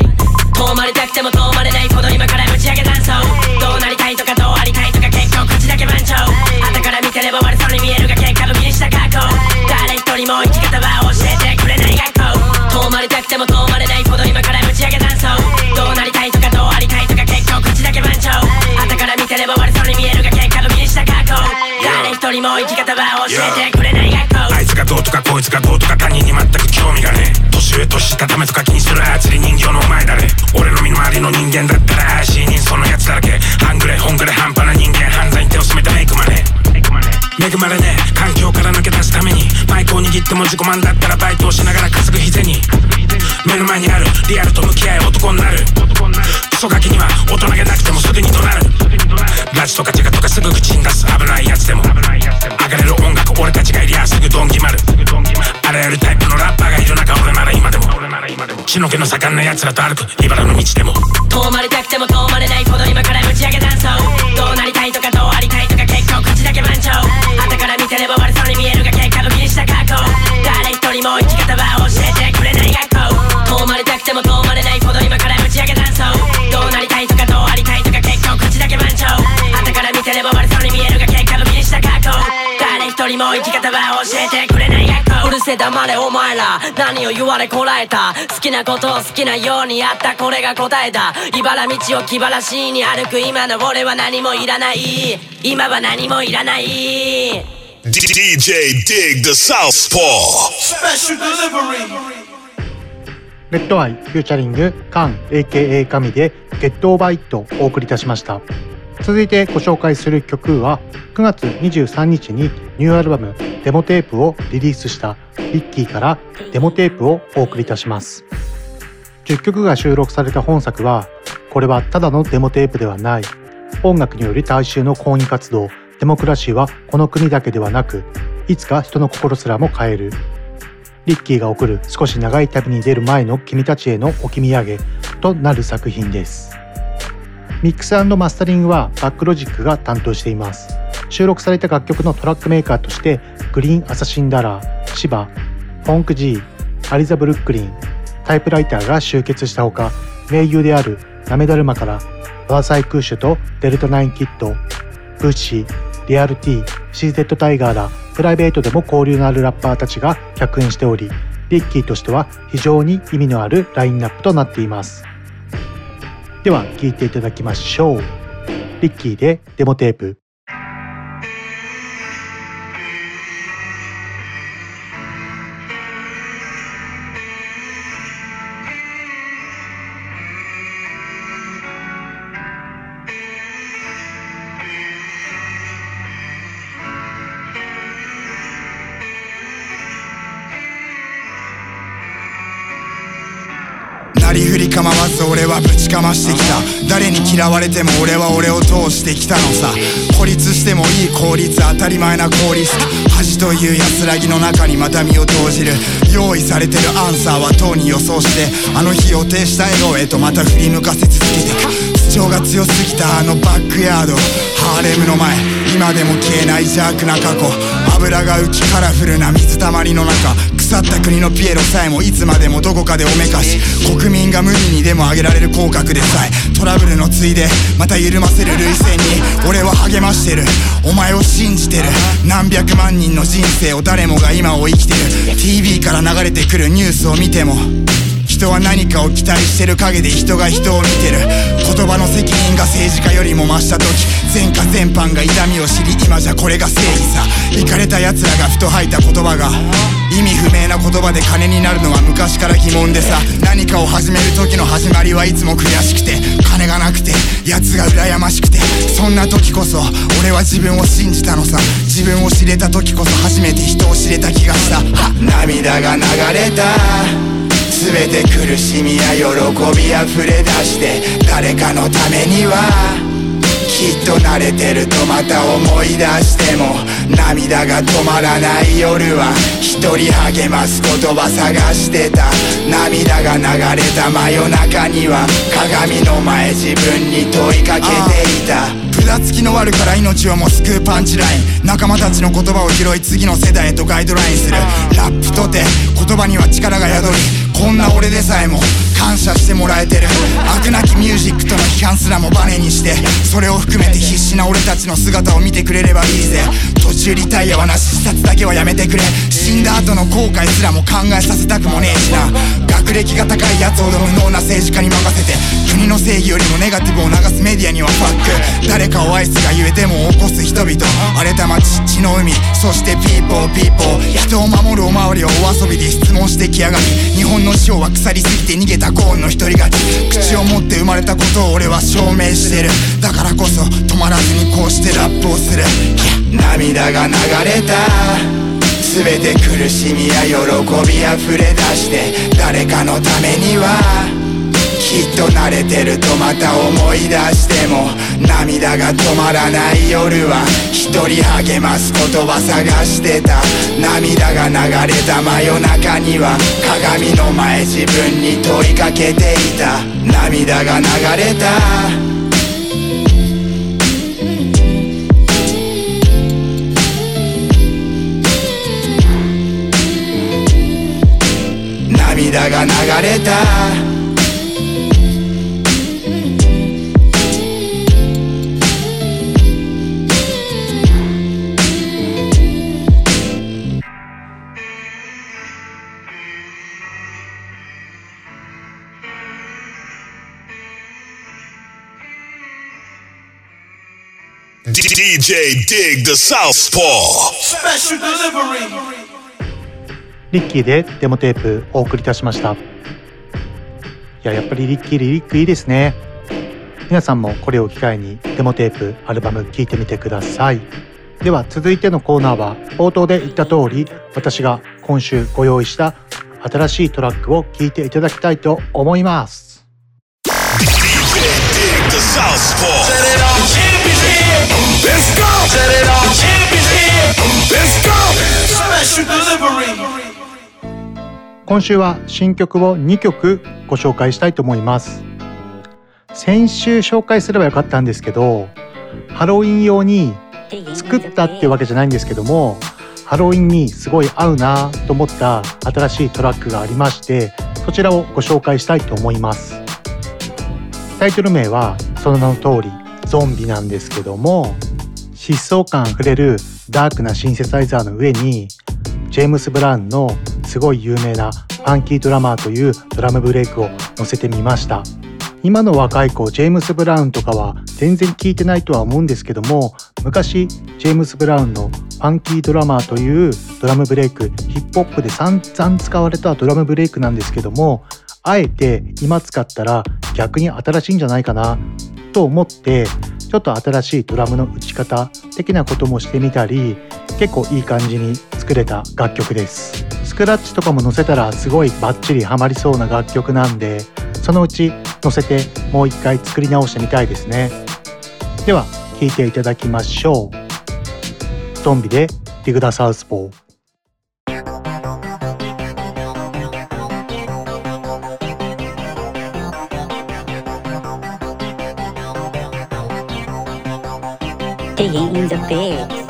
遠まりたくても遠まれないほど今から打ち上げ断層どうなりたいとかどうありたいとか結構口だけ満潮後から見てれば悪そうに見えるが結果武器にした過去誰一人も生き方は教えてくれない学校。遠まりたくても遠まれないほど今から打ち上げ断層どうなりにも生き方は教えてくれない学校あいつがどうとかこいつがどうとか他人に全く興味がねえ年上年下ためとか気にする操り人形のお前誰俺の身の回りの人間だったら怪しい人そのやつだらけ。半グレ本グレ半端な人間犯罪に手を染めたメイクマネ恵まれね環境から抜け出すためにマイクを握っても自己満だったらバイトをしながら稼ぐ日銭目の前にあるリアルと向き合い男になる。クソガキには大人げなくてもすぐに怒鳴る。ラジとかテカとかすぐ口に出す危ないやつでも。上がれる音楽俺たちがいりゃすぐドン決まる。あらゆるタイプのラッパーがいる中俺なら今でも。血の気の盛んな奴らと歩く茨の道でも。遠まりたくても遠まれないほど今から打ち上げ断層。どうなりたいとかどうありたいとか。け満潮後から見てれば悪そうに見えるが結果武器にした過去誰一人も生き方は教えてくれない学校。遠まれたくても遠まれないほど今から打ち上げ断層。どうなりたいとかどうありたいとか結構口だけ満潮後から見てれば悪そうに見えるが結果武器にした過去誰一人も生き方は教えてくれない学校。うるせえ黙れお前ら。何を言われこらえた。好きなことを好きなようにやった。これが答えだ。茨道を気晴らしに歩く今の俺は何もいらない。今は何もいらない。DJ Dig the Southpaw Special delivery. レッドアイフューチャリングカン AKA 神でゲットオーバーイットをお送りいたしました続いてご紹介する曲は9月23日にニューアルバムデモテープをリリースしたリッキーからデモテープをお送りいたします。10曲が収録された本作はこれはただのデモテープではない。音楽により大衆の抗議活動デモクラシーはこの国だけではなくいつか人の心すらも変える。リッキーが送る少し長い旅に出る前の君たちへの置き土産となる作品です。ミックスマスタリングはバックロジックが担当しています。収録された楽曲のトラックメーカーとしてグリーンアサシンダラー、シバ、フォンク G、アリザ・ブルックリン、タイプライターが集結したほか名優であるナメダルマからバーサイクーシュとデルタナインキット、ブッシー、リアルティ、シーゼットタイガーらプライベートでも交流のあるラッパーたちが客演しておりリッキーとしては非常に意味のあるラインナップとなっています。では聴いていただきましょう。リッキーでデモテープ。かましてきた。誰に嫌われても俺は俺を通してきたのさ。孤立してもいい効率当たり前な効率。恥という安らぎの中にまた身を投じる。用意されてるアンサーはとうに予想して。あの日予定した笑顔へとまた振り向かせ続けてく。主張が強すぎたあのバックヤード。ハーレムの前。今でも消えない邪悪な過去。油が浮きカラフルな水たまりの中。腐った国のピエロさえもいつまでもどこかでおめかし国民が無理にでも上げられる口角でさえトラブルのついでまた緩ませる涙腺に俺は励ましてる。お前を信じてる。何百万人の人生を誰もが今を生きてる。TV から流れてくるニュースを見ても。人は何かを期待してる陰で人が人を見てる。言葉の責任が政治家よりも増した時前科全般が痛みを知り今じゃこれが正義さ。イかれた奴らがふと吐いた言葉が意味不明な言葉で金になるのは昔から疑問でさ。何かを始める時の始まりはいつも悔しくて金がなくて奴が羨ましくて。そんな時こそ俺は自分を信じたのさ。自分を知れた時こそ初めて人を知れた気がした。は涙が流れた。全て苦しみや喜びあふれ出して誰かのためにはきっと慣れてるとまた思い出しても涙が止まらない夜は一人励ます言葉探してた。涙が流れた真夜中には鏡の前自分に問いかけていた。札付きの悪から命をも救うパンチライン。仲間たちの言葉を拾い次の世代へとガイドラインする。ラップとて言葉には力が宿りこんな俺でさえも感謝してもらえてる。悪なきミュージックとの批判すらもバネにして。それを含めて必死な俺たちの姿を見てくれればいいぜ。途中リタイアはなし自殺だけはやめてくれ。死んだ後の後悔すらも考えさせたくもねえしな。学歴が高いやつほど無能な政治家に任せて。国の正義よりもネガティブを流すメディアにはファック。誰かを愛すがゆえでも起こす人々。荒れた街血の海。そしてピーポーピーポー人を守るおまわりをお遊びで質問してきやがり日本の塩は腐りすぎて逃げたゴーンの一人勝ち。口を持って生まれたことを俺は証明してる。だからこそ止まらずにこうしてラップをする。涙が流れた。全て苦しみや喜びあふれ出して誰かのためには。きっと慣れてるとまた思い出しても涙が止まらない夜は一人励ます言葉探してた涙が流れた真夜中には鏡の前自分に問いかけていた涙が流れた涙が流れた「DJ Dig the Southpaw. Special Delivery. リッキーでデモテープお送りいたしました。いややっぱりリッキーリリックいいですね。皆さんもこれを機会にデモテープアルバム聴いてみてください。では続いてのコーナーは冒頭で言った通り私が今週ご用意した新しいトラックを聴いていただきたいと思います。DJ Dig the Southpaw Let's go. Set it off. Champ is here Let's go. Special Delivery. 今週は新曲を2曲ご紹介したいと思います。先週紹介すればよかったんですけどハロウィン用に作ったっていうわけじゃないんですけどもハロウィンにすごい合うなと思った新しいトラックがありましてそちらをご紹介したいと思います。タイトル名はその名の通りゾンビなんですけども疾走感あふれるダークなシンセサイザーの上にジェームス・ブラウンのすごい有名なファンキードラマーというドラムブレイクを載せてみました。今の若い子ジェームス・ブラウンとかは全然聞いてないとは思うんですけども昔ジェームス・ブラウンのファンキードラマーというドラムブレイクヒップホップで散々使われたドラムブレイクなんですけどもあえて今使ったら逆に新しいんじゃないかな。と思ってちょっと新しいドラムの打ち方的なこともしてみたり結構いい感じに作れた楽曲です。スクラッチとかも載せたらすごいバッチリハマりそうな楽曲なんでそのうち載せてもう一回作り直してみたいですね。では聴いていただきましょう。ゾンビでディグダサウスポー。digging the bed.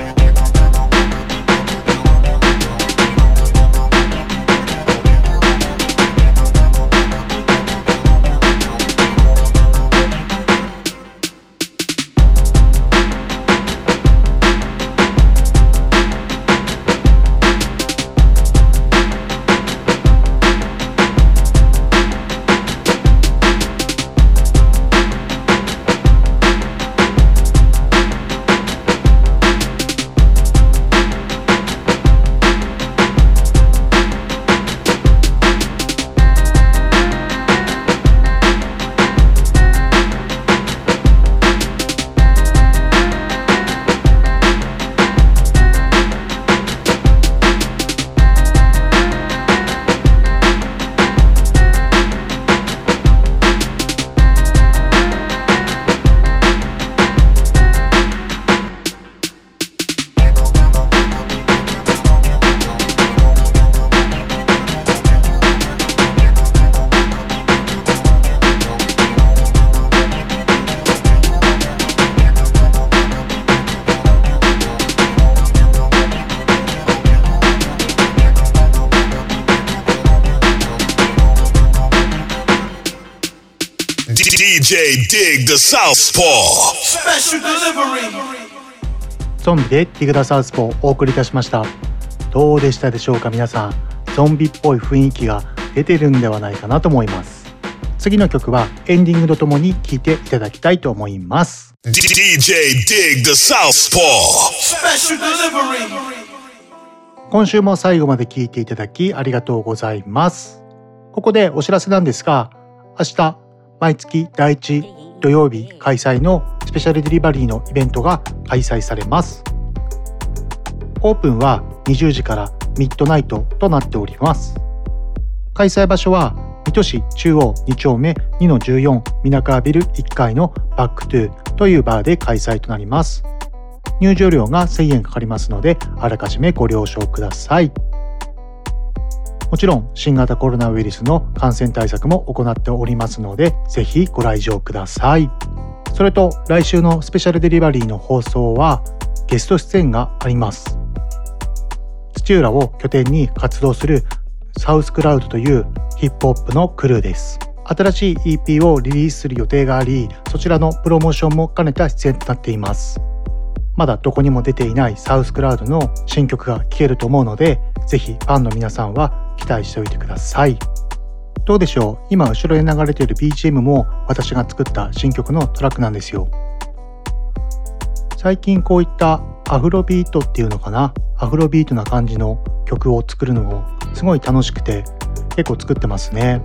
DJ Dig the Southpaw. Special delivery. ゾンビでティグダサウスポーお送りいたしました。どうでしたでしょうか皆さん。ゾンビっぽい雰囲気が出てるんではないかなと思います。次の曲はエンディングとともに聴いていただきたいと思います。DJ Dig the Southpaw. Special delivery. 今週も最後まで聞いていただきありがとうございます。ここでお知らせなんですが明日毎月第1土曜日開催の Special Delivery のイベントが開催されます。オープンは20時からミッドナイトとなっております。開催場所は水戸市中央2丁目2-14水川ビル1階のバックトゥーというバーで開催となります。入場料が1000円かかりますのであらかじめご了承ください。もちろん新型コロナウイルスの感染対策も行っておりますのでぜひご来場ください。それと来週のスペシャルデリバリーの放送はゲスト出演があります。土浦を拠点に活動するサウスクラウドというヒップホップのクルーです。新しい EP をリリースする予定がありそちらのプロモーションも兼ねた出演となっています。まだどこにも出ていないサウスクラウドの新曲が聴けると思うのでぜひファンの皆さんは期待しておいてください。どうでしょう？今後ろに流れている BGM も私が作った新曲のトラックなんですよ。最近こういったアフロビートっていうのかな？アフロビートな感じの曲を作るのもすごい楽しくて結構作ってますね。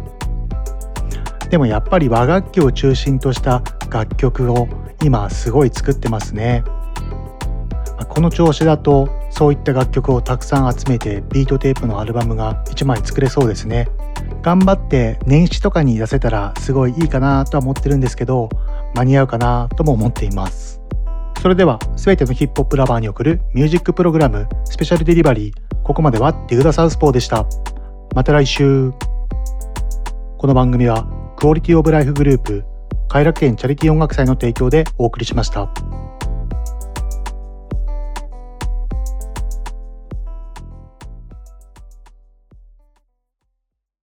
でもやっぱり和楽器を中心とした楽曲を今すごい作ってますね。この調子だとそういった楽曲をたくさん集めてビートテープのアルバムが1枚作れそうですね。頑張って年始とかに出せたらすごいいいかなとは思ってるんですけど間に合うかなとも思っています。それでは全てのヒップホップ lover に送る music program Special Delivery ここまではディグダサウスポーでした。また来週。この番組はクオリティオブライフグループ偕楽園チャリティー音楽祭の提供でお送りしました。